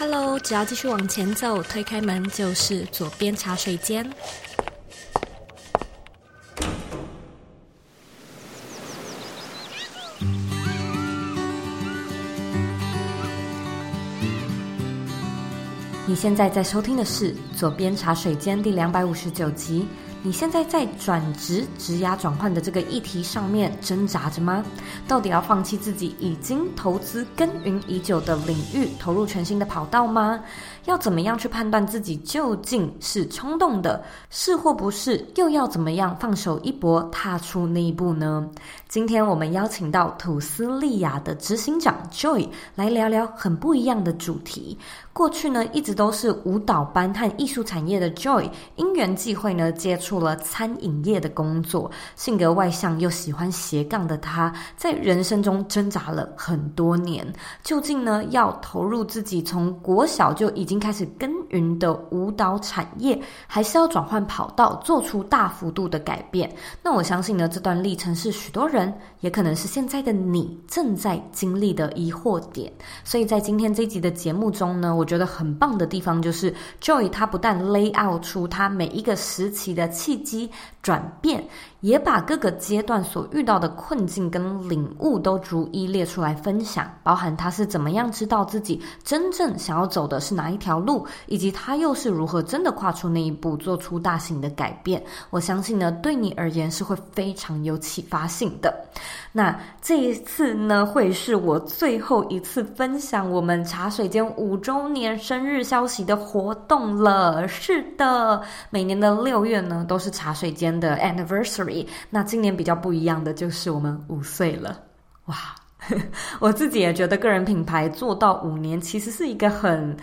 Hello，只要继续往前走，推开门就是左边茶水间。你现在在收听的是左边茶水间第两百五十九集。你现在在转职、职涯转换的这个议题上面挣扎着吗？到底要放弃自己已经投资耕耘已久的领域，投入全新的跑道吗？要怎么样去判断自己究竟是冲动的，是或不是？又要怎么样放手一搏，踏出那一步呢？今天我们邀请到吐司利亚的执行长 Joy 来聊聊很不一样的主题。过去呢，一直都是舞蹈班和艺术产业的 Joy，因缘际会呢，接触了餐饮业的工作。性格外向又喜欢斜杠的他，在人生中挣扎了很多年。究竟呢，要投入自己从国小就已经开始耕耘的舞蹈产业，还是要转换跑道，做出大幅度的改变？那我相信呢，这段历程是许多人，也可能是现在的你正在经历的疑惑点。所以在今天这一集的节目中呢，我。觉得很棒的地方就是，Joy 他不但 lay out 出他每一个时期的契机转变，也把各个阶段所遇到的困境跟领悟都逐一列出来分享，包含他是怎么样知道自己真正想要走的是哪一条路，以及他又是如何真的跨出那一步，做出大型的改变。我相信呢，对你而言是会非常有启发性的。那这一次呢，会是我最后一次分享我们茶水间五周年生日消息的活动了。是的，每年的六月呢，都是茶水间的 anniversary。那今年比较不一样的就是我们五岁了，哇！我自己也觉得个人品牌做到五年，其实是一个很。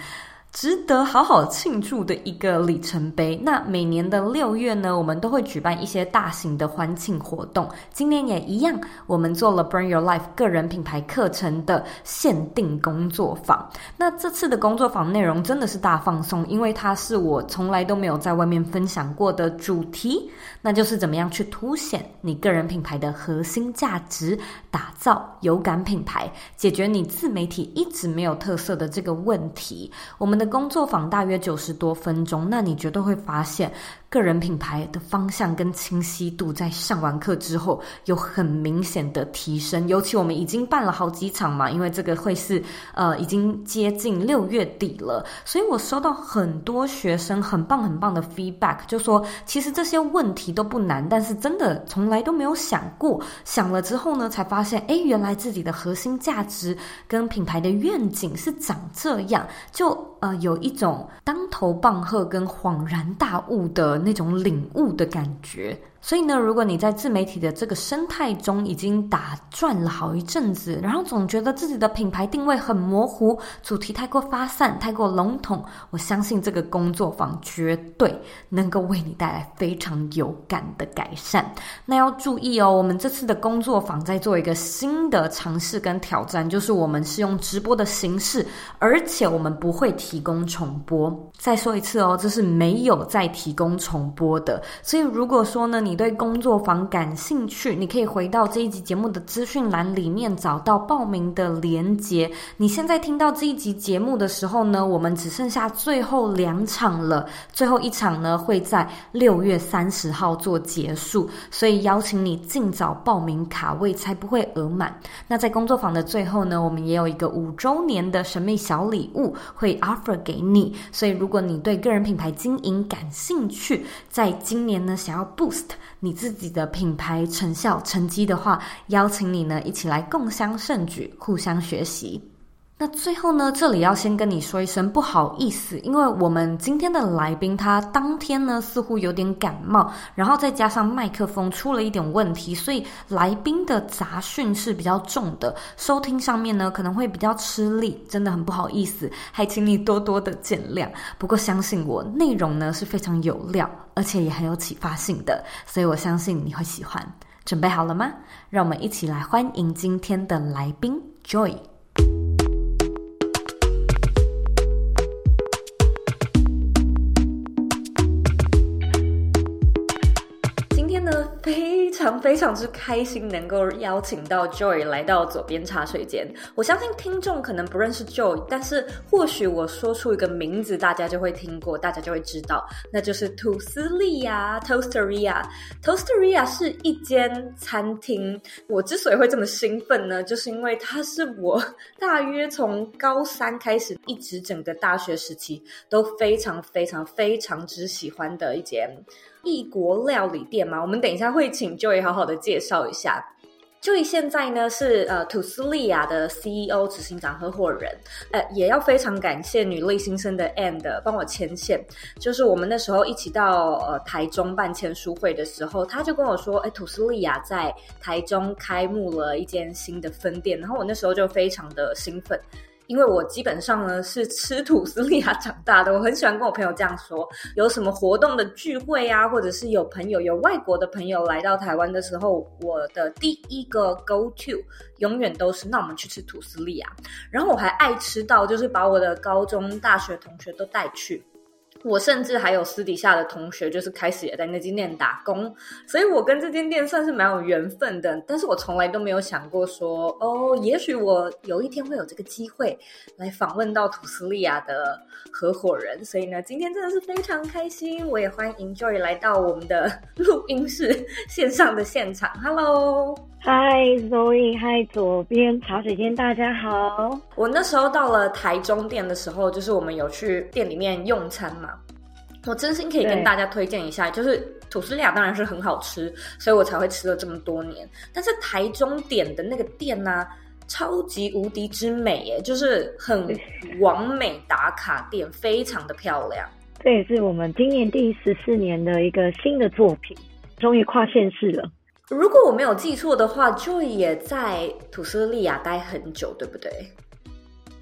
值得好好庆祝的一个里程碑。那每年的六月呢，我们都会举办一些大型的欢庆活动。今年也一样，我们做了 Burn Your Life 个人品牌课程的限定工作坊。那这次的工作坊内容真的是大放送，因为它是我从来都没有在外面分享过的主题，那就是怎么样去凸显你个人品牌的核心价值，打造有感品牌，解决你自媒体一直没有特色的这个问题。我们的工作坊大约九十多分钟，那你绝对会发现。个人品牌的方向跟清晰度，在上完课之后有很明显的提升。尤其我们已经办了好几场嘛，因为这个会是呃已经接近六月底了，所以我收到很多学生很棒很棒的 feedback，就说其实这些问题都不难，但是真的从来都没有想过，想了之后呢，才发现诶，原来自己的核心价值跟品牌的愿景是长这样，就呃有一种当头棒喝跟恍然大悟的。那种领悟的感觉。所以呢，如果你在自媒体的这个生态中已经打转了好一阵子，然后总觉得自己的品牌定位很模糊，主题太过发散、太过笼统，我相信这个工作坊绝对能够为你带来非常有感的改善。那要注意哦，我们这次的工作坊在做一个新的尝试跟挑战，就是我们是用直播的形式，而且我们不会提供重播。再说一次哦，这是没有再提供重播的。所以如果说呢，你对工作坊感兴趣，你可以回到这一集节目的资讯栏里面找到报名的连接。你现在听到这一集节目的时候呢，我们只剩下最后两场了，最后一场呢会在六月三十号做结束，所以邀请你尽早报名卡位，才不会额满。那在工作坊的最后呢，我们也有一个五周年的神秘小礼物会 offer 给你，所以如果你对个人品牌经营感兴趣，在今年呢想要 boost。你自己的品牌成效成绩的话，邀请你呢一起来共襄盛举，互相学习。那最后呢，这里要先跟你说一声不好意思，因为我们今天的来宾他当天呢似乎有点感冒，然后再加上麦克风出了一点问题，所以来宾的杂讯是比较重的，收听上面呢可能会比较吃力，真的很不好意思，还请你多多的见谅。不过相信我，内容呢是非常有料，而且也很有启发性的，所以我相信你会喜欢。准备好了吗？让我们一起来欢迎今天的来宾 Joy。非常之开心能够邀请到 Joy 来到左边茶水间。我相信听众可能不认识 Joy，但是或许我说出一个名字，大家就会听过，大家就会知道，那就是吐司利亚 Toasteria。Toasteria 是一间餐厅。我之所以会这么兴奋呢，就是因为它是我大约从高三开始，一直整个大学时期都非常非常非常之喜欢的一间。异国料理店嘛，我们等一下会请 Joy 好好的介绍一下。Joy 现在呢是呃吐司利亚的 CEO 执行长合伙人，呃也要非常感谢女力新生的 And 帮我牵线，就是我们那时候一起到呃台中办签书会的时候，他就跟我说，哎，吐司利亚在台中开幕了一间新的分店，然后我那时候就非常的兴奋。因为我基本上呢是吃土司利亚长大的，我很喜欢跟我朋友这样说。有什么活动的聚会啊，或者是有朋友有外国的朋友来到台湾的时候，我的第一个 go to 永远都是那我们去吃土司利亚。然后我还爱吃到就是把我的高中、大学同学都带去。我甚至还有私底下的同学，就是开始也在那间店打工，所以我跟这间店算是蛮有缘分的。但是我从来都没有想过说，哦，也许我有一天会有这个机会来访问到吐司利亚的合伙人。所以呢，今天真的是非常开心，我也欢迎 Joy 来到我们的录音室 线上的现场。Hello，Hi Zoe，Hi 佐编茶水间，大家好。我那时候到了台中店的时候，就是我们有去店里面用餐嘛。我真心可以跟大家推荐一下，就是吐司利亚当然是很好吃，所以我才会吃了这么多年。但是台中点的那个店呢、啊，超级无敌之美耶，就是很完美打卡店，非常的漂亮。这也是我们今年第十四年的一个新的作品，终于跨县市了。如果我没有记错的话，Joy 也在土斯利亚待很久，对不对？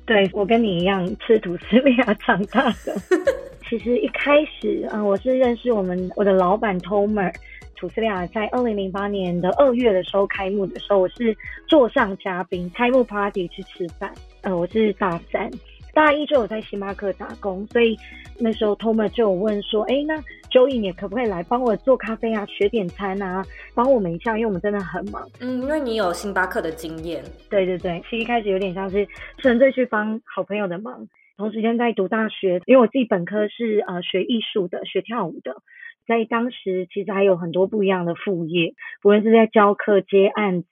对，我跟你一样吃土司利亚长大的。其实一开始，嗯、呃，我是认识我们我的老板 Tomer 土司利亚，在二零零八年的二月的时候开幕的时候，我是座上嘉宾，开幕 party 去吃饭。呃，我是大三，大一就有在星巴克打工，所以那时候 Tomer 就有问说，哎，那 Joy 你可不可以来帮我做咖啡啊，学点餐啊，帮我们一下，因为我们真的很忙。嗯，因为你有星巴克的经验。对对对，其实一开始有点像是纯粹去帮好朋友的忙。同时间在读大学，因为我自己本科是呃学艺术的，学跳舞的，在当时其实还有很多不一样的副业，不论是在教课、接案子、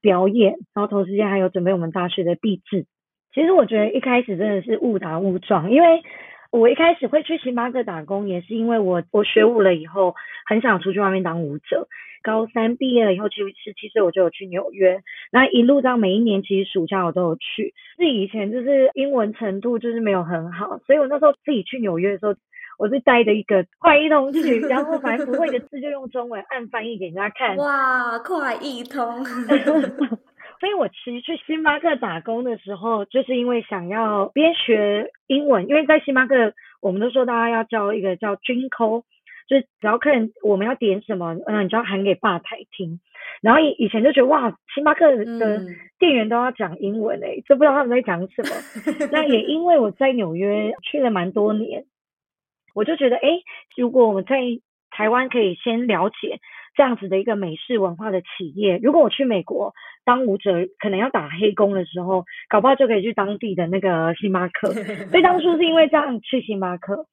表演，然后同时间还有准备我们大学的毕制。其实我觉得一开始真的是误打误撞，因为我一开始会去星巴克打工，也是因为我我学舞了以后，很想出去外面当舞者。高三毕业了以后，其实十七岁我就有去纽约，那一路上每一年其实暑假我都有去。自己以前就是英文程度就是没有很好，所以我那时候自己去纽约的时候，我是带着一个快译通去，然后反正不会的字就用中文按翻译给人家看。哇，快译通！所以我其实去星巴克打工的时候，就是因为想要边学英文，因为在星巴克我们都说大家要教一个叫 drink call。就只要客人我们要点什么，嗯，你就要喊给吧台听。然后以以前就觉得哇，星巴克的店员都要讲英文诶、欸，就不知道他们在讲什么。那也因为我在纽约去了蛮多年，我就觉得诶、欸，如果我们在台湾可以先了解这样子的一个美式文化的企业，如果我去美国当舞者，可能要打黑工的时候，搞不好就可以去当地的那个星巴克。所以当初是因为这样去星巴克。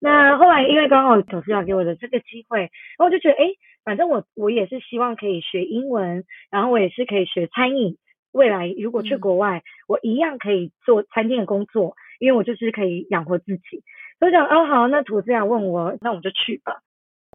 那后来，因为刚好董事长给我的这个机会，然后我就觉得，哎，反正我我也是希望可以学英文，然后我也是可以学餐饮。未来如果去国外，嗯、我一样可以做餐厅的工作，因为我就是可以养活自己。所以讲，哦，好，那土司长问我，那我们就去吧。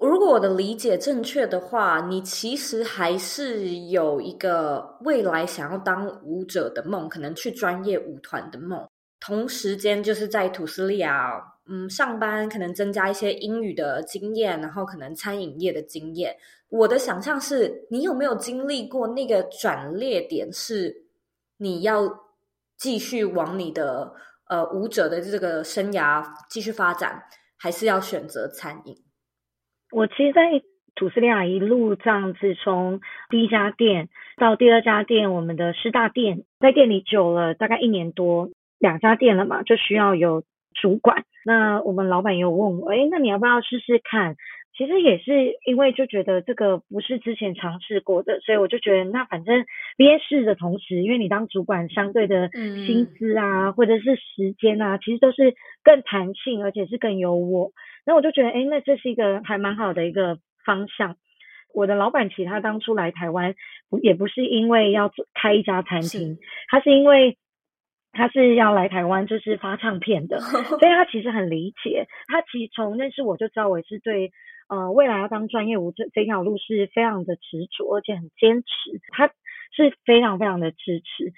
如果我的理解正确的话，你其实还是有一个未来想要当舞者的梦，可能去专业舞团的梦，同时间就是在吐司利亚。嗯，上班可能增加一些英语的经验，然后可能餐饮业的经验。我的想象是，你有没有经历过那个转捩点？是你要继续往你的呃舞者的这个生涯继续发展，还是要选择餐饮？我其实，在土司利亚一路这样子，从第一家店到第二家店，我们的师大店，在店里久了，大概一年多，两家店了嘛，就需要有主管。那我们老板也有问我，哎，那你要不要试试看？其其实也是因为就觉得这个不是之前尝试过的，所以我就觉得那反正边试的同时，因为你当主管相对的薪资啊，嗯、或者是时间啊，其实都是更弹性，而且是更有我。那我就觉得，哎，那这是一个还蛮好的一个方向。我的老板其实他当初来台湾，也不是因为要开一家餐厅，他是因为。他是要来台湾，就是发唱片的，所以他其实很理解。他其实从认识我就知道，我也是对呃未来要当专业舞者这条路是非常的执着，而且很坚持。他是非常非常的支持。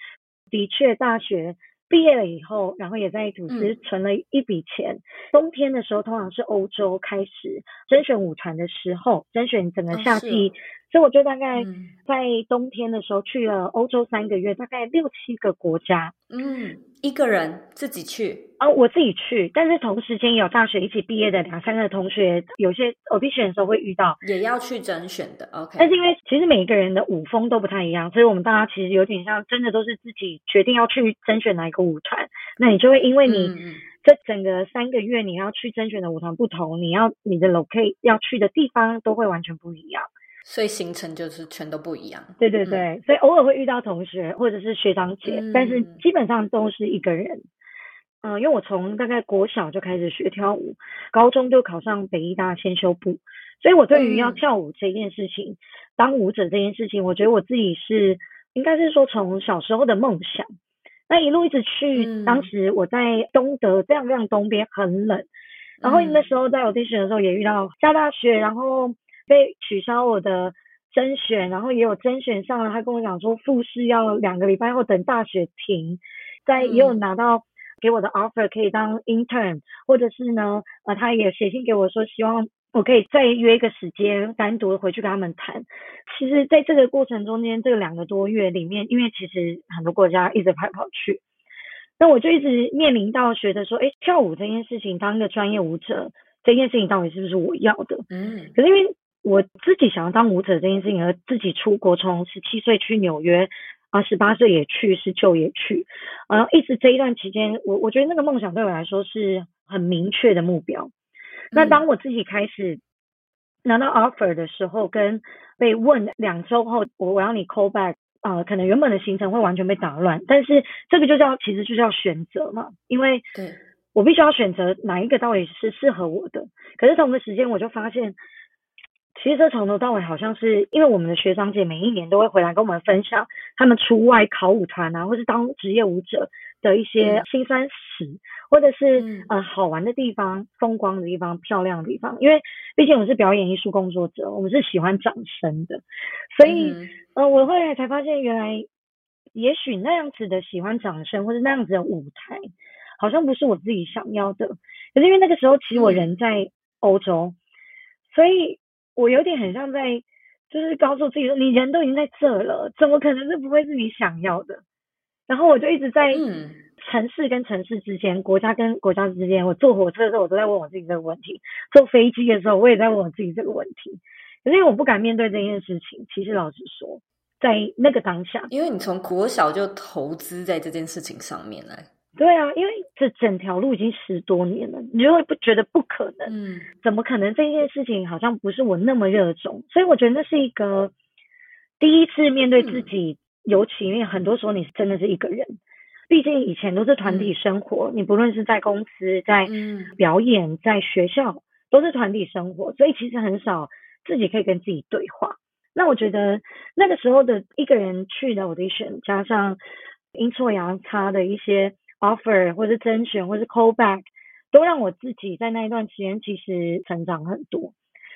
的确，大学毕业了以后，然后也在组织存了一笔钱。嗯、冬天的时候，通常是欧洲开始甄选舞团的时候，甄选整个夏季。哦所以我就大概在冬天的时候去了欧洲三个月，大概六七个国家。嗯，一个人自己去啊，我自己去，但是同时间有大学一起毕业的两三个同学，有些 audition 的时候会遇到，也要去甄选的。OK，但是因为其实每一个人的舞风都不太一样，所以我们大家其实有点像，真的都是自己决定要去甄选哪一个舞团。那你就会因为你这整个三个月你要去甄选的舞团不同，你要你的 locate 要去的地方都会完全不一样。所以行程就是全都不一样。对对对，嗯、所以偶尔会遇到同学或者是学长姐，嗯、但是基本上都是一个人。嗯、呃，因为我从大概国小就开始学跳舞，高中就考上北医大先修部，所以我对于要跳舞这件事情，嗯、当舞者这件事情，我觉得我自己是应该是说从小时候的梦想。那一路一直去，嗯、当时我在东德，这样这样东边很冷，然后那时候在 audition 的时候也遇到下大雪，然后。被取消我的甄选，然后也有甄选上了。他跟我讲说，复试要两个礼拜后等大雪停，在也有拿到给我的 offer 可以当 intern，或者是呢，呃，他也写信给我说，希望我可以再约一个时间单独回去跟他们谈。其实，在这个过程中间，这两个多月里面，因为其实很多国家一直跑跑去，那我就一直面临到觉得说，哎，跳舞这件事情，当一个专业舞者这件事情到底是不是我要的？嗯，可是因为。我自己想要当舞者这件事情，而自己出国，从十七岁去纽约，啊，十八岁也去，十九也去，然后一直这一段期间，我我觉得那个梦想对我来说是很明确的目标。那当我自己开始拿到 offer 的时候，跟被问两周后我我要你 call back，啊，可能原本的行程会完全被打乱，但是这个就叫其实就叫选择嘛，因为我必须要选择哪一个到底是适合我的。可是同个时间我就发现。其实这从头到尾好像是因为我们的学长姐每一年都会回来跟我们分享他们出外考舞团啊，或是当职业舞者的一些辛酸史，嗯、或者是、嗯、呃好玩的地方、风光的地方、漂亮的地方。因为毕竟我是表演艺术工作者，我们是喜欢掌声的，所以、嗯、呃我后来才发现，原来也许那样子的喜欢掌声或者那样子的舞台，好像不是我自己想要的。可是因为那个时候其实我人在欧洲，嗯、所以。我有点很像在，就是告诉自己说，你人都已经在这了，怎么可能是不会是你想要的？然后我就一直在城市跟城市之间，国家跟国家之间，我坐火车的时候，我都在问我自己这个问题；坐飞机的时候，我也在问我自己这个问题。可是因为我不敢面对这件事情，其实老实说，在那个当下，因为你从国小就投资在这件事情上面来。对啊，因为这整条路已经十多年了，你就会不觉得不可能？嗯，怎么可能这件事情好像不是我那么热衷？所以我觉得那是一个第一次面对自己，嗯、尤其因为很多时候你真的是一个人，毕竟以前都是团体生活，嗯、你不论是在公司、在表演、在学校，都是团体生活，所以其实很少自己可以跟自己对话。那我觉得那个时候的一个人去的 audition，加上阴错阳差的一些。Offer 或是甄选或是 callback 都让我自己在那一段时间其实成长很多，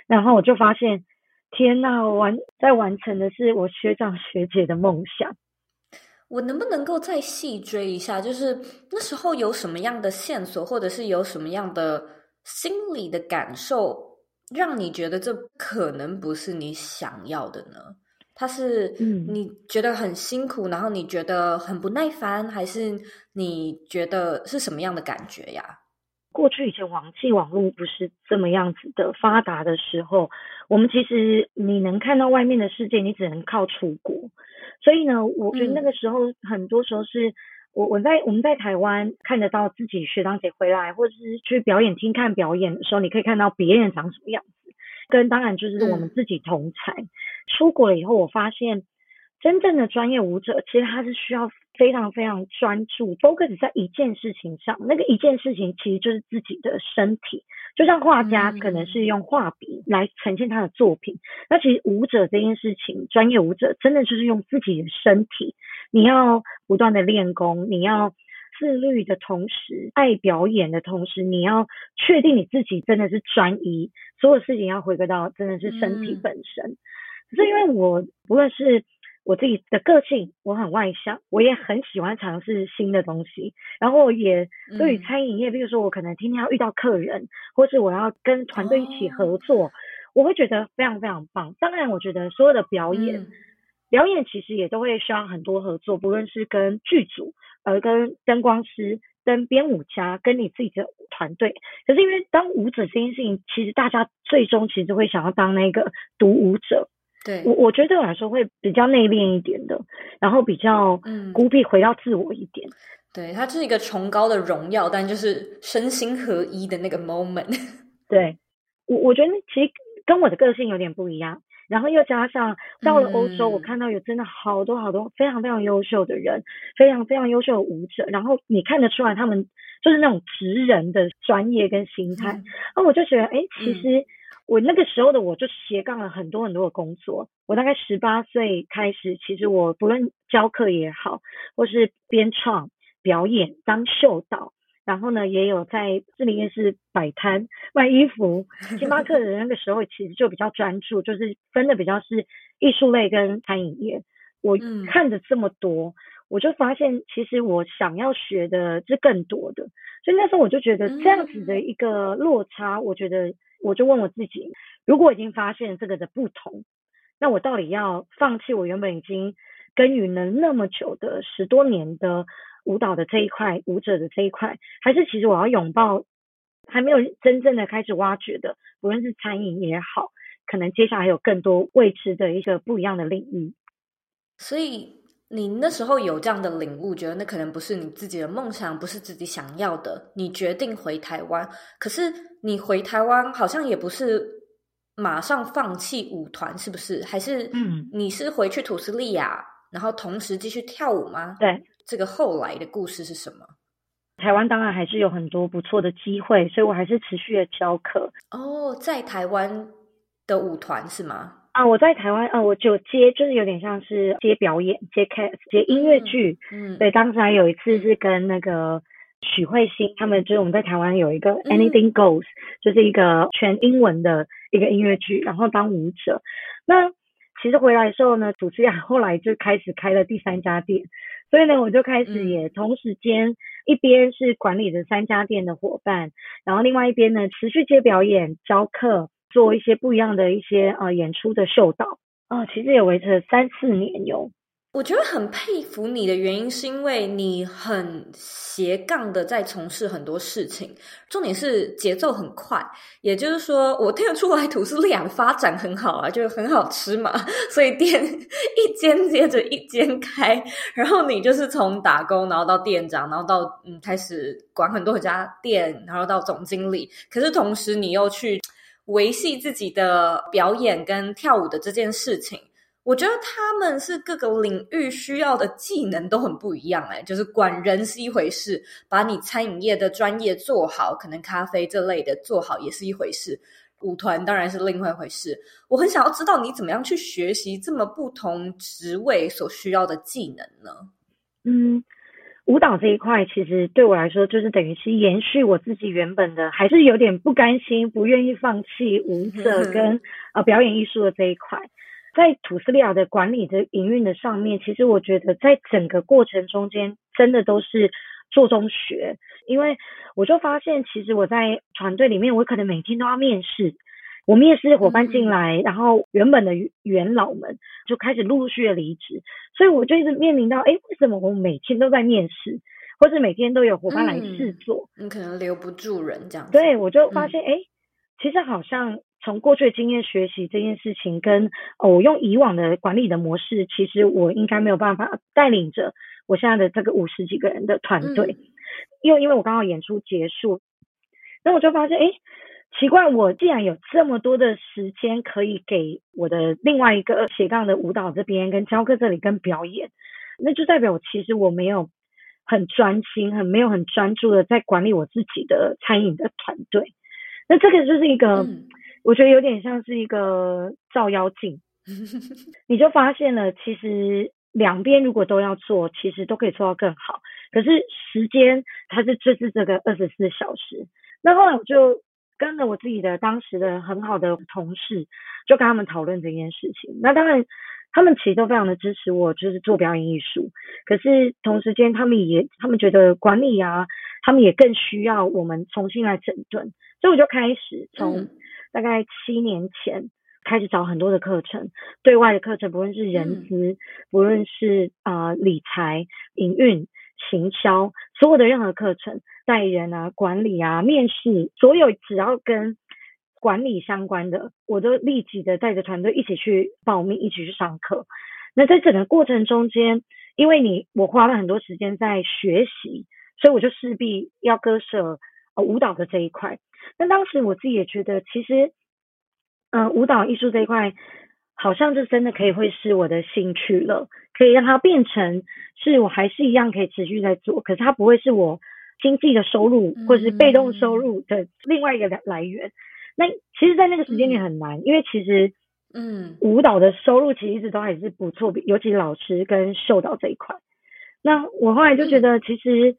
然后我就发现，天呐，完在完成的是我学长学姐的梦想。我能不能够再细追一下？就是那时候有什么样的线索，或者是有什么样的心理的感受，让你觉得这可能不是你想要的呢？他是，你觉得很辛苦，嗯、然后你觉得很不耐烦，还是你觉得是什么样的感觉呀？过去以前网际网络不是这么样子的发达的时候，我们其实你能看到外面的世界，你只能靠出国。所以呢，我觉得那个时候很多时候是我我在我们在台湾看得到自己学长姐回来，或者是去表演厅看表演的时候，你可以看到别人长什么样子。跟当然就是我们自己同才。嗯、出国了以后，我发现真正的专业舞者，其实他是需要非常非常专注，focus 在一件事情上。那个一件事情其实就是自己的身体。就像画家可能是用画笔来呈现他的作品，嗯、那其实舞者这件事情，专业舞者真的就是用自己的身体。你要不断的练功，你要自律的同时，爱表演的同时，你要确定你自己真的是专一，所有事情要回归到真的是身体本身。嗯、可是因为我不论是我自己的个性，我很外向，我也很喜欢尝试新的东西。然后也对于餐饮业，嗯、比如说我可能天天要遇到客人，或是我要跟团队一起合作，哦、我会觉得非常非常棒。当然，我觉得所有的表演，嗯、表演其实也都会需要很多合作，不论是跟剧组，呃，跟灯光师、跟编舞家，跟你自己的团队。可是因为当舞者这件事情，其实大家最终其实会想要当那个独舞者。对，我我觉得对我来说会比较内敛一点的，然后比较孤僻，回到自我一点。嗯、对，它就是一个崇高的荣耀，但就是身心合一的那个 moment。对，我我觉得其实跟我的个性有点不一样，然后又加上到了欧洲，嗯、我看到有真的好多好多非常非常优秀的人，非常非常优秀的舞者，然后你看得出来他们就是那种职人的专业跟心态，嗯、然后我就觉得，哎，其实。嗯我那个时候的我就斜杠了很多很多的工作。我大概十八岁开始，其实我不论教课也好，或是编创、表演、当秀导，然后呢，也有在这里面是摆摊卖衣服。星巴克的那个时候其实就比较专注，就是分的比较是艺术类跟餐饮业。我看着这么多，我就发现其实我想要学的是更多的。所以那时候我就觉得这样子的一个落差，我觉得。我就问我自己，如果已经发现这个的不同，那我到底要放弃我原本已经耕耘了那么久的十多年的舞蹈的这一块，舞者的这一块，还是其实我要拥抱还没有真正的开始挖掘的，无论是餐饮也好，可能接下来还有更多未知的一个不一样的领域。所以你那时候有这样的领悟，觉得那可能不是你自己的梦想，不是自己想要的，你决定回台湾，可是。你回台湾好像也不是马上放弃舞团，是不是？还是嗯，你是回去土斯利亚，然后同时继续跳舞吗？对，这个后来的故事是什么？台湾当然还是有很多不错的机会，所以我还是持续的教课。哦，在台湾的舞团是吗？啊，我在台湾，啊，我就接，就是有点像是接表演、接 cast、接音乐剧。嗯，对，当时还有一次是跟那个。许慧欣他们就是我们在台湾有一个 Anything Goes，、嗯、就是一个全英文的一个音乐剧，然后当舞者。那其实回来的时候呢，主持人 后来就开始开了第三家店，所以呢，我就开始也同时间一边是管理着三家店的伙伴，然后另外一边呢持续接表演、教课，做一些不一样的一些呃演出的秀导啊、呃，其实也维持了三四年哟。我觉得很佩服你的原因，是因为你很斜杠的在从事很多事情，重点是节奏很快。也就是说，我听得出来，土斯利亚的发展很好啊，就很好吃嘛，所以店 一间接着一间开。然后你就是从打工，然后到店长，然后到嗯开始管很多家店，然后到总经理。可是同时，你又去维系自己的表演跟跳舞的这件事情。我觉得他们是各个领域需要的技能都很不一样哎，就是管人是一回事，把你餐饮业的专业做好，可能咖啡这类的做好也是一回事，舞团当然是另外一回事。我很想要知道你怎么样去学习这么不同职位所需要的技能呢？嗯，舞蹈这一块其实对我来说就是等于是延续我自己原本的，还是有点不甘心，不愿意放弃舞 者跟呃表演艺术的这一块。在土斯利亚的管理的营运的上面，其实我觉得在整个过程中间，真的都是做中学。因为我就发现，其实我在团队里面，我可能每天都要面试。我面试伙伴进来，然后原本的元老们就开始陆续的离职，所以我就一直面临到，哎，为什么我每天都在面试，或者每天都有伙伴来试做？你可能留不住人这样子。对，我就发现，哎，其实好像。从过去的经验学习这件事情，跟我用以往的管理的模式，其实我应该没有办法带领着我现在的这个五十几个人的团队。因为因为我刚好演出结束，那我就发现，哎，奇怪，我既然有这么多的时间可以给我的另外一个斜杠的舞蹈这边跟教课这里跟表演，那就代表我其实我没有很专心，很没有很专注的在管理我自己的餐饮的团队。那这个就是一个，嗯、我觉得有点像是一个照妖镜，你就发现了，其实两边如果都要做，其实都可以做到更好。可是时间它是就是这个二十四小时。那后来我就跟着我自己的当时的很好的同事，就跟他们讨论这件事情。那当然，他们其实都非常的支持我，就是做表演艺术。可是同时间，他们也他们觉得管理啊，他们也更需要我们重新来整顿。所以我就开始从大概七年前开始找很多的课程，对外的课程，不论是人资，不论是啊、呃、理财、营运、行销，所有的任何课程，带人啊、管理啊、面试，所有只要跟管理相关的，我都立即的带着团队一起去报名，一起去上课。那在整个过程中间，因为你我花了很多时间在学习，所以我就势必要割舍呃。舞蹈的这一块，那当时我自己也觉得，其实，嗯、呃，舞蹈艺术这一块，好像就真的可以会是我的兴趣了，可以让它变成是我还是一样可以持续在做，可是它不会是我经济的收入或者是被动收入的另外一个来源。那其实，在那个时间点很难，因为其实，嗯，舞蹈的收入其实一直都还是不错，尤其老师跟秀导这一块。那我后来就觉得，其实。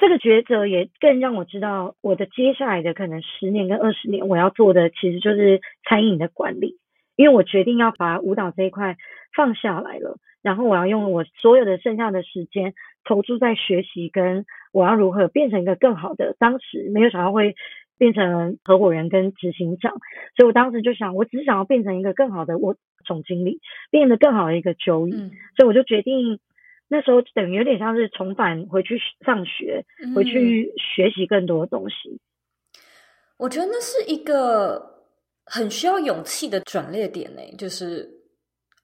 这个抉择也更让我知道，我的接下来的可能十年跟二十年，我要做的其实就是餐饮的管理，因为我决定要把舞蹈这一块放下来了，然后我要用我所有的剩下的时间投注在学习，跟我要如何变成一个更好的。当时没有想到会变成合伙人跟执行长，所以我当时就想，我只想要变成一个更好的我总经理，变得更好的一个嗯，所以我就决定。那时候等于有点像是重返回去上学，回去学习更多的东西。嗯，我觉得那是一个很需要勇气的转捩点呢，就是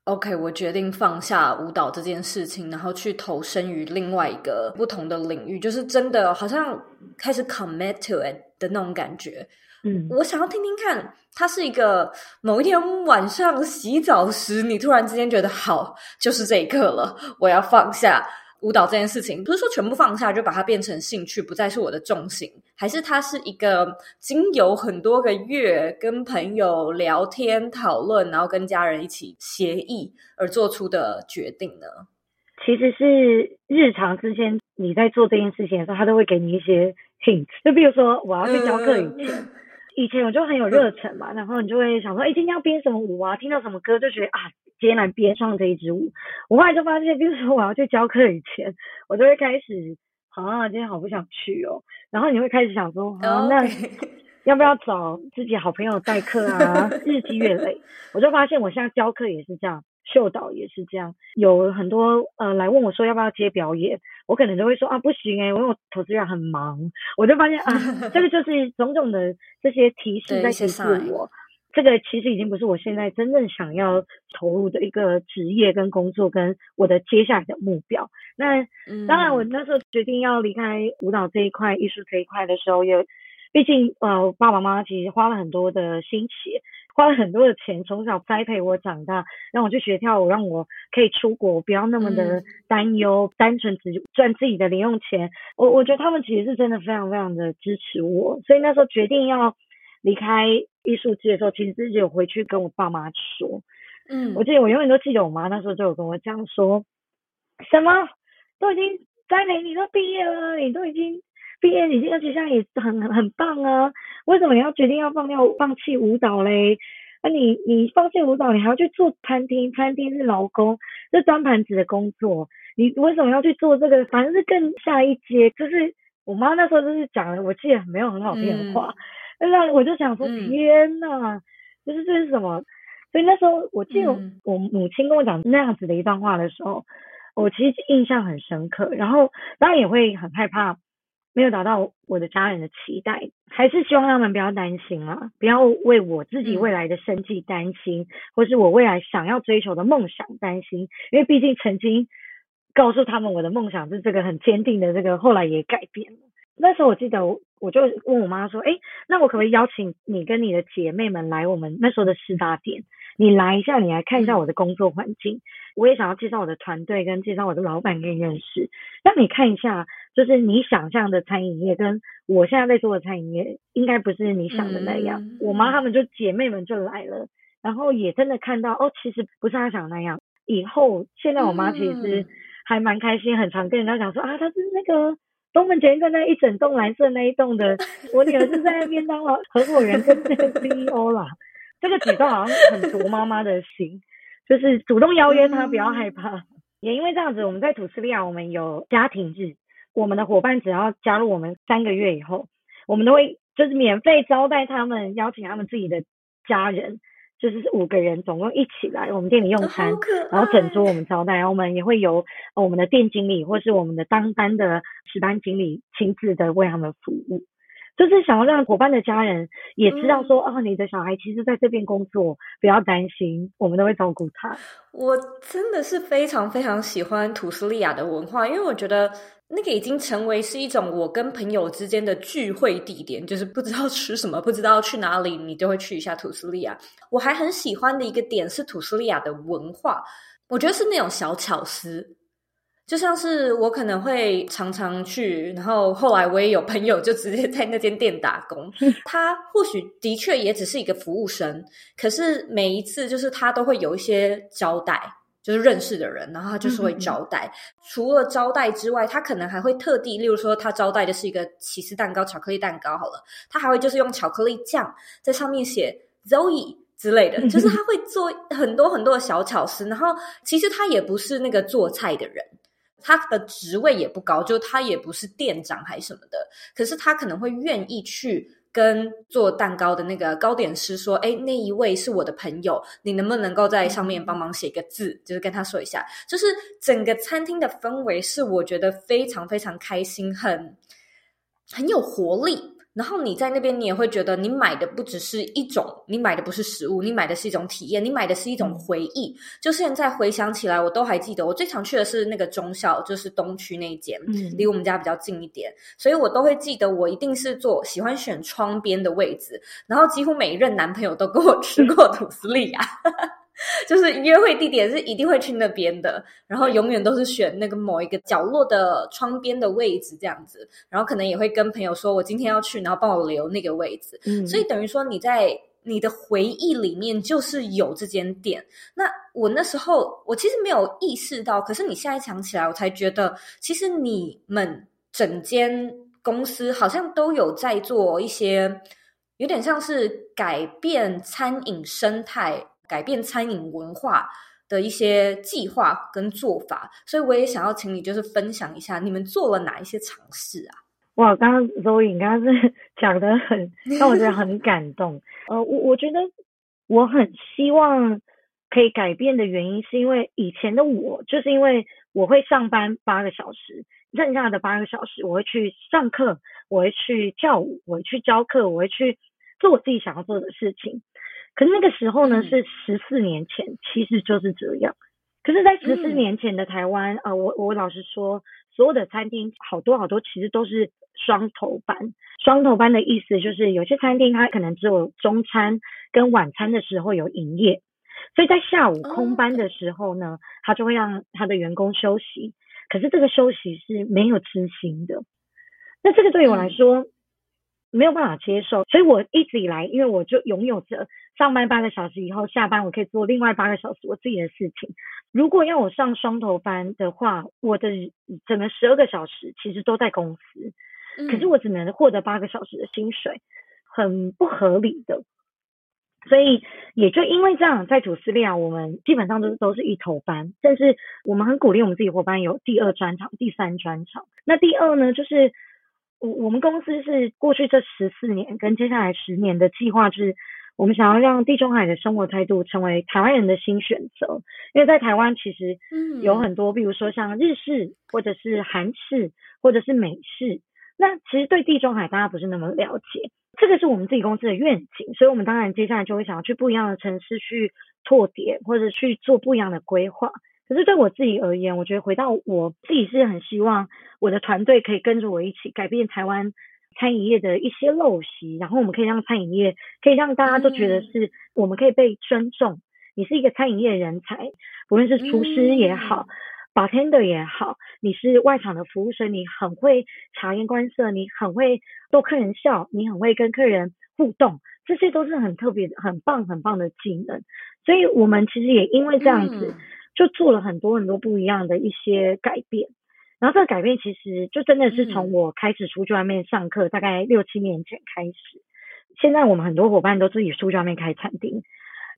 OK，我决定放下舞蹈这件事情，然后去投身于另外一个不同的领域，就是真的好像开始 commit to it 的那种感觉。嗯，我想要听听看，它是一个某一天晚上洗澡时，你突然之间觉得好，就是这一刻了，我要放下舞蹈这件事情。不是说全部放下，就把它变成兴趣，不再是我的重心，还是它是一个经由很多个月跟朋友聊天讨论，然后跟家人一起协议而做出的决定呢？其实是日常之间你在做这件事情的时候，他都会给你一些 hint，就比如说我要去教课以前。嗯以前我就很有热忱嘛，然后你就会想说，哎，今天要编什么舞啊？听到什么歌就觉得啊，今天来编上这一支舞。我后来就发现，比如说我要去教课以前，我就会开始，啊，今天好不想去哦。然后你会开始想说，啊，那 要不要找自己好朋友代课啊？日积月累，我就发现我现在教课也是这样。秀导也是这样，有很多呃来问我说要不要接表演，我可能就会说啊不行哎、欸，因为我投资人很忙，我就发现啊，这个就是种种的这些提示在提示我，这个其实已经不是我现在真正想要投入的一个职业跟工作跟我的接下来的目标。那当然，我那时候决定要离开舞蹈这一块、艺术这一块的时候，也毕竟呃爸爸妈妈其实花了很多的心血。花了很多的钱，从小栽培我长大，让我去学跳舞，让我可以出国，不要那么的担忧，嗯、单纯只赚自己的零用钱。我我觉得他们其实是真的非常非常的支持我，所以那时候决定要离开艺术界的时候，其实自己有回去跟我爸妈说。嗯，我记得我永远都记得我妈那时候就有跟我讲说，什么都已经栽培你都毕业了，你都已经。毕业已经，而且现在也很很很棒啊！为什么你要决定要放掉放弃舞蹈嘞？那、啊、你你放弃舞蹈，你还要去做餐厅，餐厅是劳工，是端盘子的工作，你为什么要去做这个？反正是更下一阶。就是我妈那时候就是讲了，我记得没有很好听的话，那、嗯、我就想说，天呐，就是这是什么？所以那时候我记得我母亲跟我讲那样子的一段话的时候，我其实印象很深刻，然后当然也会很害怕。没有达到我的家人的期待，还是希望他们不要担心啊，不要为我自己未来的生计担心，嗯、或是我未来想要追求的梦想担心，因为毕竟曾经告诉他们我的梦想是这个很坚定的，这个后来也改变了。那时候我记得我就问我妈说，哎，那我可不可以邀请你跟你的姐妹们来我们那时候的师大店？你来一下，你来看一下我的工作环境。我也想要介绍我的团队，跟介绍我的老板给你认识，让你看一下，就是你想象的餐饮业跟我现在在做的餐饮业，应该不是你想的那样。嗯、我妈她们就姐妹们就来了，然后也真的看到，哦，其实不是她想的那样。以后现在我妈其实还蛮开心，很常跟人家讲说啊，她是那个。东门捷运站那一整栋蓝色那一栋的，我女儿是在那边当了合伙人跟这个 CEO 啦。这个举动好像很夺妈妈的心，就是主动邀约她，不要害怕。也因为这样子，我们在土司利亚，我们有家庭日，我们的伙伴只要加入我们三个月以后，我们都会就是免费招待他们，邀请他们自己的家人。就是五个人总共一起来我们店里用餐，然后整桌我们招待，然后我们也会由我们的店经理或是我们的当班的值班经理亲自的为他们服务，就是想要让伙伴的家人也知道说，嗯、哦，你的小孩其实在这边工作，不要担心，我们都会照顾他。我真的是非常非常喜欢土斯利亚的文化，因为我觉得。那个已经成为是一种我跟朋友之间的聚会地点，就是不知道吃什么，不知道去哪里，你就会去一下土斯利亚。我还很喜欢的一个点是土斯利亚的文化，我觉得是那种小巧思，就像是我可能会常常去，然后后来我也有朋友就直接在那间店打工，他或许的确也只是一个服务生，可是每一次就是他都会有一些招待。就是认识的人，然后他就是会招待。嗯、除了招待之外，他可能还会特地，例如说他招待的是一个起司蛋糕、巧克力蛋糕，好了，他还会就是用巧克力酱在上面写 Zoe 之类的，就是他会做很多很多的小巧思。然后其实他也不是那个做菜的人，他的职位也不高，就他也不是店长还是什么的，可是他可能会愿意去。跟做蛋糕的那个糕点师说：“哎，那一位是我的朋友，你能不能够在上面帮忙写个字，就是跟他说一下。就是整个餐厅的氛围是我觉得非常非常开心，很很有活力。”然后你在那边，你也会觉得你买的不只是一种，你买的不是食物，你买的是一种体验，你买的是一种回忆。就现在回想起来，我都还记得，我最常去的是那个中校，就是东区那一间，嗯，离我们家比较近一点，所以我都会记得，我一定是坐喜欢选窗边的位置。然后几乎每一任男朋友都跟我吃过 吐司利亚。就是约会地点是一定会去那边的，然后永远都是选那个某一个角落的窗边的位置这样子，然后可能也会跟朋友说，我今天要去，然后帮我留那个位置。嗯，所以等于说你在你的回忆里面就是有这间店。那我那时候我其实没有意识到，可是你现在想起来，我才觉得其实你们整间公司好像都有在做一些有点像是改变餐饮生态。改变餐饮文化的一些计划跟做法，所以我也想要请你就是分享一下你们做了哪一些尝试啊？哇，刚刚 Zoe 刚刚是 讲的很让我觉得很 感动。呃，我我觉得我很希望可以改变的原因，是因为以前的我就是因为我会上班八个小时，剩下的八个小时我会去上课，我会去跳舞，我会去教课，我会去做我自己想要做的事情。可是那个时候呢，是十四年前，其实就是这样。可是，在十四年前的台湾，呃，我我老实说，所有的餐厅好多好多，其实都是双头班。双头班的意思就是，有些餐厅它可能只有中餐跟晚餐的时候有营业，所以在下午空班的时候呢，他就会让他的员工休息。可是这个休息是没有执行的。那这个对我来说，没有办法接受，所以我一直以来，因为我就拥有着上班八个小时以后下班，我可以做另外八个小时我自己的事情。如果要我上双头班的话，我的整个十二个小时其实都在公司，可是我只能获得八个小时的薪水，很不合理的。所以也就因为这样，在土司利亚我们基本上都是都是一头班，但是我们很鼓励我们自己伙伴有第二专场、第三专场。那第二呢，就是。我我们公司是过去这十四年跟接下来十年的计划，就是我们想要让地中海的生活态度成为台湾人的新选择。因为在台湾其实有很多，比如说像日式，或者是韩式，或者是美式。那其实对地中海大家不是那么了解，这个是我们自己公司的愿景，所以我们当然接下来就会想要去不一样的城市去拓点，或者去做不一样的规划。可是对我自己而言，我觉得回到我自己是很希望我的团队可以跟着我一起改变台湾餐饮业的一些陋习，然后我们可以让餐饮业可以让大家都觉得是我们可以被尊重。嗯、你是一个餐饮业人才，不论是厨师也好、嗯、bartender 也好，你是外场的服务生，你很会察言观色，你很会逗客人笑，你很会跟客人互动，这些都是很特别的、很棒、很棒的技能。所以我们其实也因为这样子，就做了很多很多不一样的一些改变。然后这个改变其实就真的是从我开始出去外面上课，大概六七年前开始。现在我们很多伙伴都自己出去外面开餐厅，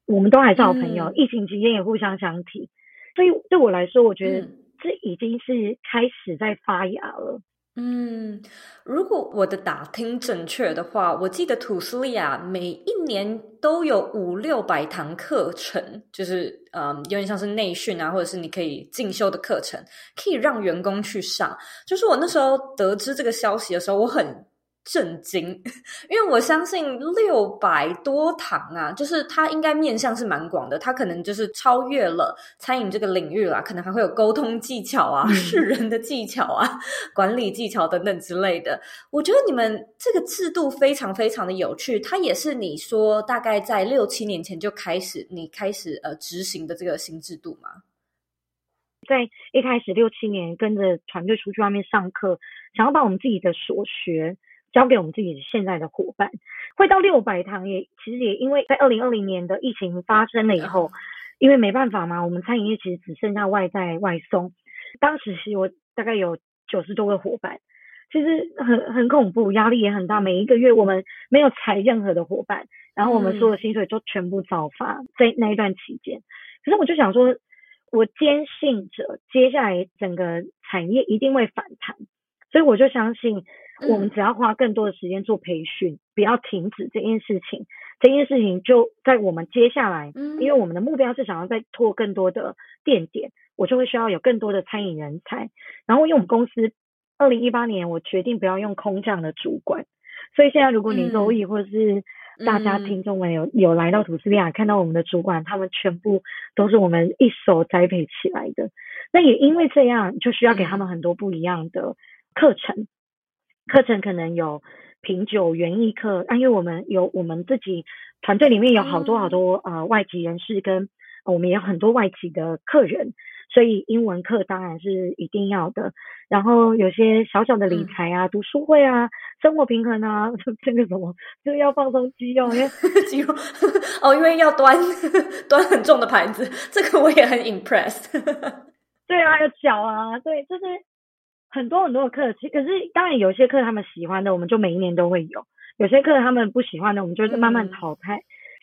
我们都还是好朋友，疫情期间也互相相提。所以对我来说，我觉得这已经是开始在发芽了。嗯，如果我的打听正确的话，我记得吐司利亚每一年都有五六百堂课程，就是嗯，有点像是内训啊，或者是你可以进修的课程，可以让员工去上。就是我那时候得知这个消息的时候，我很。震惊，因为我相信六百多堂啊，就是它应该面向是蛮广的，它可能就是超越了餐饮这个领域啦，可能还会有沟通技巧啊、识人的技巧啊、管理技巧等等之类的。我觉得你们这个制度非常非常的有趣，它也是你说大概在六七年前就开始，你开始呃执行的这个新制度吗？在一开始六七年跟着团队出去外面上课，想要把我们自己的所学。交给我们自己现在的伙伴，会到六百堂也其实也因为在二零二零年的疫情发生了以后，因为没办法嘛，我们餐饮业其实只剩下外带外送。当时是我大概有九十多个伙伴，其实很很恐怖，压力也很大。每一个月我们没有裁任何的伙伴，然后我们所有薪水就全部照发在那一段期间。可是我就想说，我坚信着接下来整个产业一定会反弹，所以我就相信。我们只要花更多的时间做培训，不要停止这件事情。这件事情就在我们接下来，因为我们的目标是想要再拓更多的店点，我就会需要有更多的餐饮人才。然后因为我们公司二零一八年我决定不要用空降的主管，所以现在如果你周易或者是大家听众们有有来到土司利亚看到我们的主管，他们全部都是我们一手栽培起来的。那也因为这样，就需要给他们很多不一样的课程。课程可能有品酒园艺课，啊，因为我们有我们自己团队里面有好多好多呃外籍人士跟我们也有很多外籍的客人，所以英文课当然是一定要的。然后有些小小的理财啊、嗯、读书会啊、生活平衡啊，这个什么就要放松肌肉，因为 肌肉哦，因为要端 端很重的盘子，这个我也很 impressed。对啊，有脚啊，对，就是。很多很多的课，其可是当然有些课他们喜欢的，我们就每一年都会有；有些课他们不喜欢的，我们就慢慢淘汰。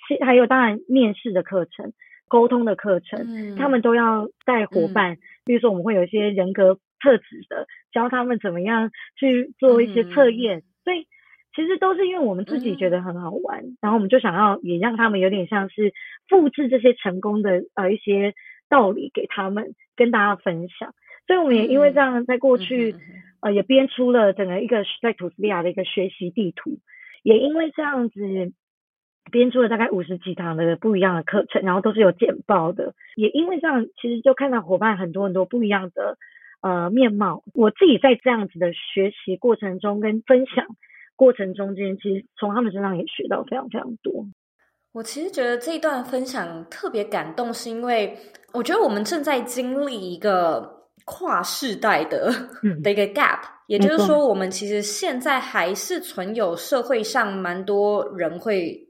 其、嗯、还有当然面试的课程、沟通的课程，嗯、他们都要带伙伴。嗯、比如说我们会有一些人格特质的，教他们怎么样去做一些测验。嗯、所以其实都是因为我们自己觉得很好玩，嗯、然后我们就想要也让他们有点像是复制这些成功的呃一些道理给他们，跟大家分享。所以我们也因为这样，在过去，嗯、呃，也编出了整个一个在土斯利亚的一个学习地图。也因为这样子，编出了大概五十几堂的不一样的课程，然后都是有简报的。也因为这样，其实就看到伙伴很多很多不一样的呃面貌。我自己在这样子的学习过程中跟分享过程中间，其实从他们身上也学到非常非常多。我其实觉得这一段分享特别感动，是因为我觉得我们正在经历一个跨世代的的一个 gap，嗯，也就是说，我们其实现在还是存有社会上蛮多人会。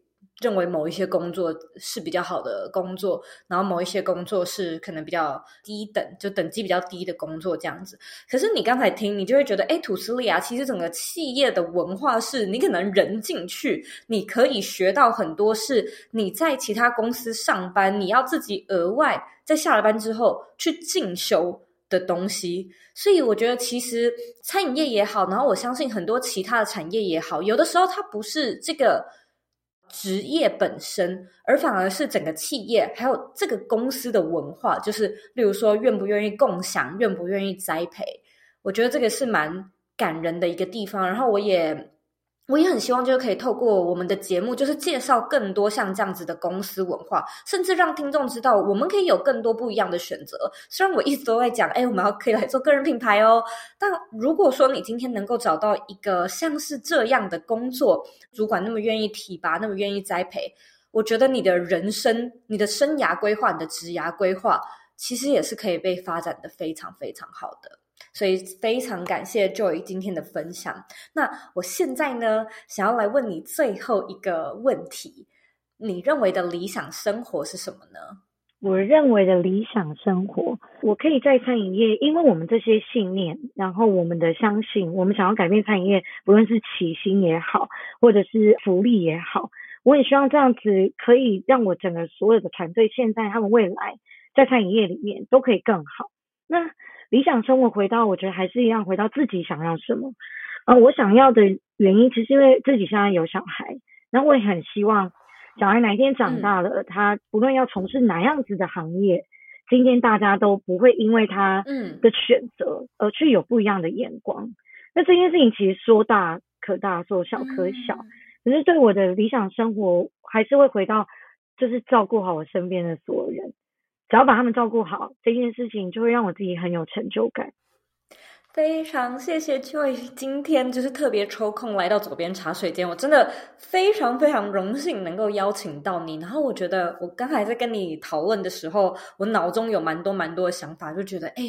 认为某一些工作是比较好的工作，然后某一些工作是可能比较低等，就等级比较低的工作这样子。可是你刚才听，你就会觉得，哎，土司利亚其实整个企业的文化是，你可能人进去，你可以学到很多，是你在其他公司上班，你要自己额外在下了班之后去进修的东西。所以我觉得，其实餐饮业也好，然后我相信很多其他的产业也好，有的时候它不是这个。职业本身，而反而是整个企业还有这个公司的文化，就是例如说愿不愿意共享，愿不愿意栽培，我觉得这个是蛮感人的一个地方。然后我也我也很希望，就是可以透过我们的节目，就是介绍更多像这样子的公司文化，甚至让听众知道，我们可以有更多不一样的选择。虽然我一直都在讲，哎，我们要可以来做个人品牌哦。但如果说你今天能够找到一个像是这样的工作，主管那么愿意提拔，那么愿意栽培，我觉得你的人生、你的生涯规划、你的职涯规划，其实也是可以被发展的非常非常好的。所以非常感谢 Joy 今天的分享。那我现在呢，想要来问你最后一个问题：你认为的理想生活是什么呢？我认为的理想生活，我可以在餐饮业，因为我们这些信念，然后我们的相信，我们想要改变餐饮业，不论是起薪也好，或者是福利也好，我也希望这样子可以让我整个所有的团队，现在他们未来在餐饮业里面都可以更好。那理想生活回到，我觉得还是一样，回到自己想要什么。啊，我想要的原因，其实因为自己现在有小孩，那我也很希望小孩哪一天长大了，嗯、他不论要从事哪样子的行业，今天大家都不会因为他的选择而去有不一样的眼光。嗯、那这件事情其实说大可大，说小可小，嗯、可是对我的理想生活，还是会回到，就是照顾好我身边的所有人。只要把他们照顾好，这件事情就会让我自己很有成就感。非常谢谢 Joy 今天就是特别抽空来到左边茶水间，我真的非常非常荣幸能够邀请到你。然后我觉得我刚才在跟你讨论的时候，我脑中有蛮多蛮多的想法，就觉得哎，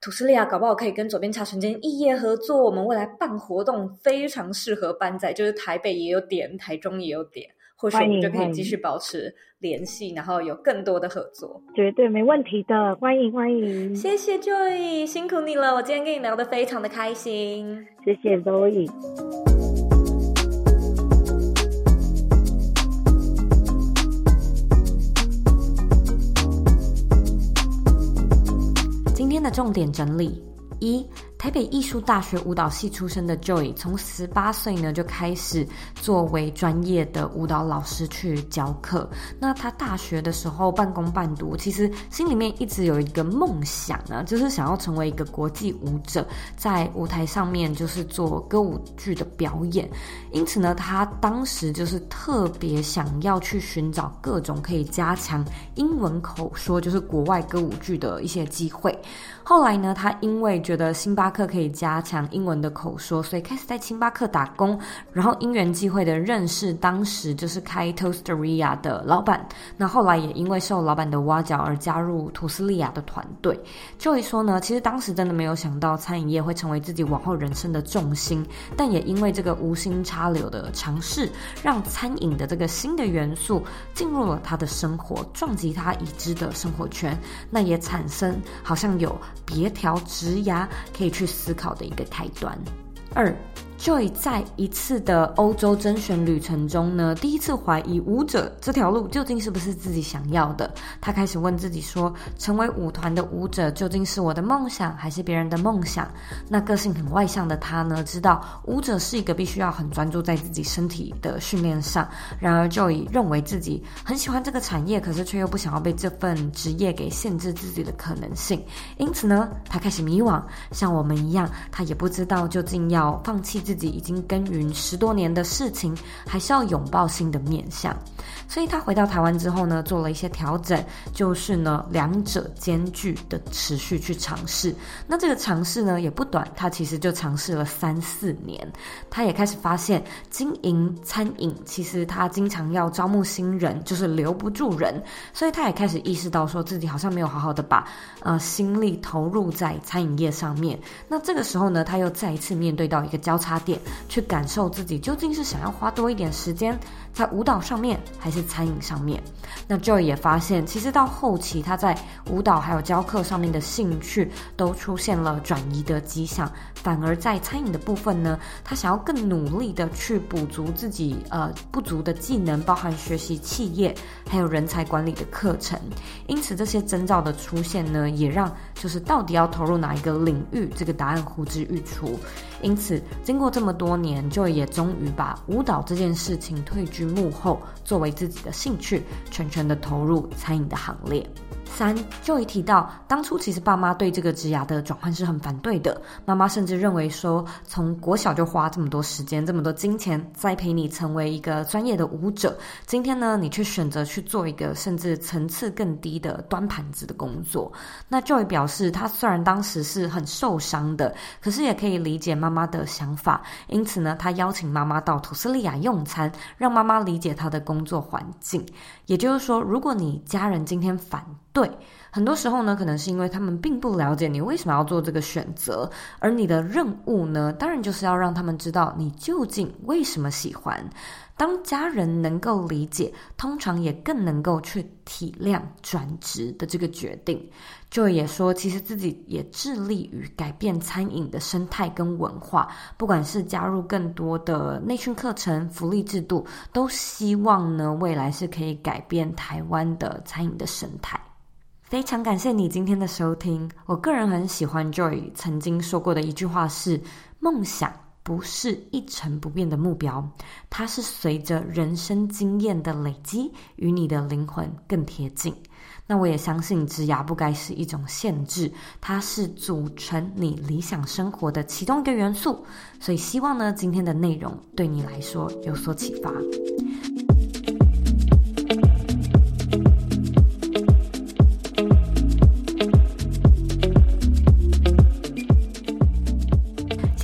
吐司利亚搞不好可以跟左边茶水间异业合作，我们未来办活动非常适合办在就是台北也有点，台中也有点。或许我们就可以继续保持联系，然后有更多的合作。绝对没问题的，欢迎欢迎。谢谢 Joy，辛苦你了。我今天跟你聊得非常的开心。谢谢 Zoe。今天的重点整理一。台北艺术大学舞蹈系出身的 Joy，从十八岁呢就开始作为专业的舞蹈老师去教课。那他大学的时候半工半读，其实心里面一直有一个梦想啊，就是想要成为一个国际舞者，在舞台上面就是做歌舞剧的表演。因此呢，他当时就是特别想要去寻找各种可以加强英文口说，就是国外歌舞剧的一些机会。后来呢，他因为觉得星巴克可以加强英文的口说，所以开始在星巴克打工。然后因缘际会的认识当时就是开 Toasteria 的老板。那后来也因为受老板的挖角而加入图斯利亚的团队。Joy 说呢，其实当时真的没有想到餐饮业会成为自己往后人生的重心，但也因为这个无心插柳的尝试，让餐饮的这个新的元素进入了他的生活，撞击他已知的生活圈。那也产生好像有。别条职涯可以去去思考的一个开端。二。Joy 在一次的欧洲甄选旅程中呢，第一次怀疑舞者这条路究竟是不是自己想要的。他开始问自己说：成为舞团的舞者究竟是我的梦想，还是别人的梦想？那个性很外向的他呢，知道舞者是一个必须要很专注在自己身体的训练上。然而，Joy 认为自己很喜欢这个产业，可是却又不想要被这份职业给限制自己的可能性。因此呢，他开始迷惘，像我们一样，他也不知道究竟要放弃自。自己已经耕耘十多年的事情，还是要拥抱新的面向。所以他回到台湾之后呢，做了一些调整，就是呢，两者兼具的持续去尝试。那这个尝试呢也不短，他其实就尝试了三四年。他也开始发现，经营餐饮其实他经常要招募新人，就是留不住人。所以他也开始意识到，说自己好像没有好好的把呃心力投入在餐饮业上面。那这个时候呢，他又再一次面对到一个交叉点，去感受自己究竟是想要花多一点时间在舞蹈上面，还是餐饮上面，那 Joy 也发现，其实到后期他在舞蹈还有教课上面的兴趣都出现了转移的迹象，反而在餐饮的部分呢，他想要更努力的去补足自己呃不足的技能，包含学习企业还有人才管理的课程。因此这些征兆的出现呢，也让就是到底要投入哪一个领域，这个答案呼之欲出。因此经过这么多年就也终于把舞蹈这件事情退居幕后，作为自己的兴趣，全全的投入餐饮的行列。三，Joy 提到，当初其实爸妈对这个职涯的转换是很反对的。妈妈甚至认为说，从国小就花这么多时间、这么多金钱栽培你成为一个专业的舞者，今天呢，你却选择去做一个甚至层次更低的端盘子的工作。那 Joy 表示，他虽然当时是很受伤的，可是也可以理解妈妈的想法。因此呢，他邀请妈妈到图斯利亚用餐，让妈妈理解他的工作环境。也就是说，如果你家人今天反对，很多时候呢，可能是因为他们并不了解你为什么要做这个选择，而你的任务呢，当然就是要让他们知道你究竟为什么喜欢。当家人能够理解，通常也更能够去体谅转职的这个决定。Joy 也说，其实自己也致力于改变餐饮的生态跟文化，不管是加入更多的内训课程、福利制度，都希望呢，未来是可以改变台湾的餐饮的生态。非常感谢你今天的收听。我个人很喜欢 Joy 曾经说过的一句话是：梦想。不是一成不变的目标，它是随着人生经验的累积，与你的灵魂更贴近。那我也相信，职涯不该是一种限制，它是组成你理想生活的其中一个元素。所以，希望呢，今天的内容对你来说有所启发。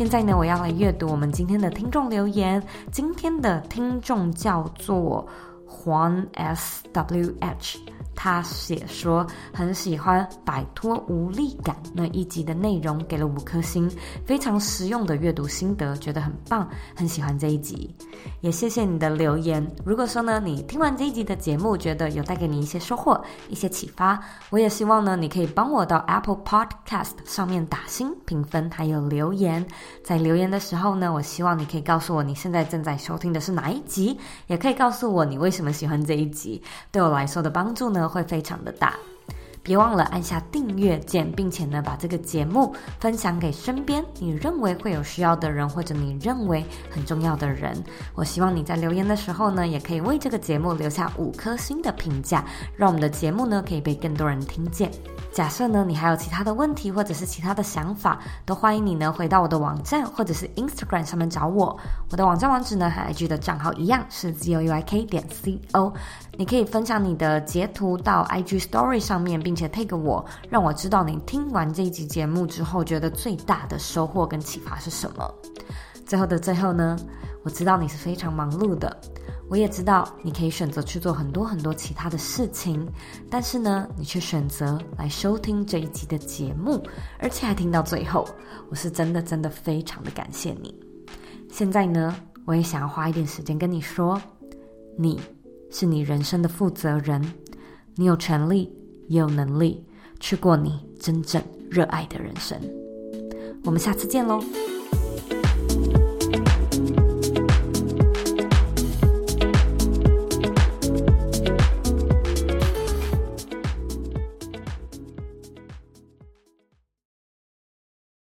现在呢，我要来阅读我们今天的听众留言。今天的听众叫做黄 S W H。他写说很喜欢摆脱无力感那一集的内容，给了五颗星，非常实用的阅读心得，觉得很棒，很喜欢这一集，也谢谢你的留言。如果说呢，你听完这一集的节目，觉得有带给你一些收获、一些启发，我也希望呢，你可以帮我到 Apple Podcast 上面打星评分，还有留言。在留言的时候呢，我希望你可以告诉我你现在正在收听的是哪一集，也可以告诉我你为什么喜欢这一集，对我来说的帮助呢，会非常的大，别忘了按下订阅键，并且呢，把这个节目分享给身边你认为会有需要的人，或者你认为很重要的人。我希望你在留言的时候呢，也可以为这个节目留下五颗星的评价，让我们的节目呢可以被更多人听见。假设呢，你还有其他的问题或者是其他的想法，都欢迎你呢回到我的网站或者是 Instagram 上面找我。我的网站网址呢和 IG 的账号一样是 zoyk 点 co。你可以分享你的截图到 IG Story 上面，并且 tag 我，让我知道你听完这一集节目之后觉得最大的收获跟启发是什么。最后的最后呢，我知道你是非常忙碌的。我也知道你可以选择去做很多很多其他的事情，但是呢，你却选择来收听这一集的节目，而且还听到最后，我是真的真的非常的感谢你。现在呢，我也想要花一点时间跟你说，你是你人生的负责人，你有权利也有能力去过你真正热爱的人生。我们下次见喽。